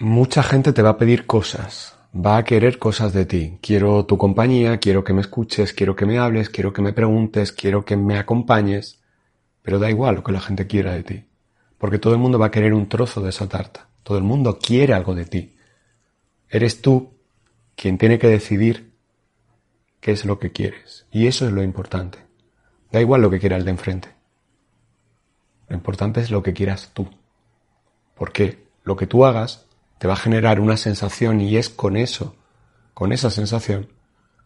Mucha gente te va a pedir cosas, va a querer cosas de ti. Quiero tu compañía, quiero que me escuches, quiero que me hables, quiero que me preguntes, quiero que me acompañes, pero da igual lo que la gente quiera de ti, porque todo el mundo va a querer un trozo de esa tarta, todo el mundo quiere algo de ti. Eres tú quien tiene que decidir qué es lo que quieres, y eso es lo importante. Da igual lo que quiera el de enfrente. Lo importante es lo que quieras tú. Porque lo que tú hagas te va a generar una sensación y es con eso, con esa sensación,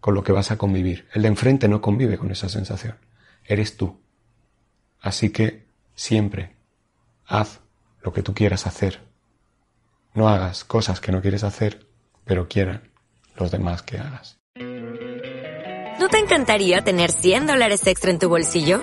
con lo que vas a convivir. El de enfrente no convive con esa sensación. Eres tú. Así que siempre haz lo que tú quieras hacer. No hagas cosas que no quieres hacer, pero quieran los demás que hagas. ¿No te encantaría tener 100 dólares extra en tu bolsillo?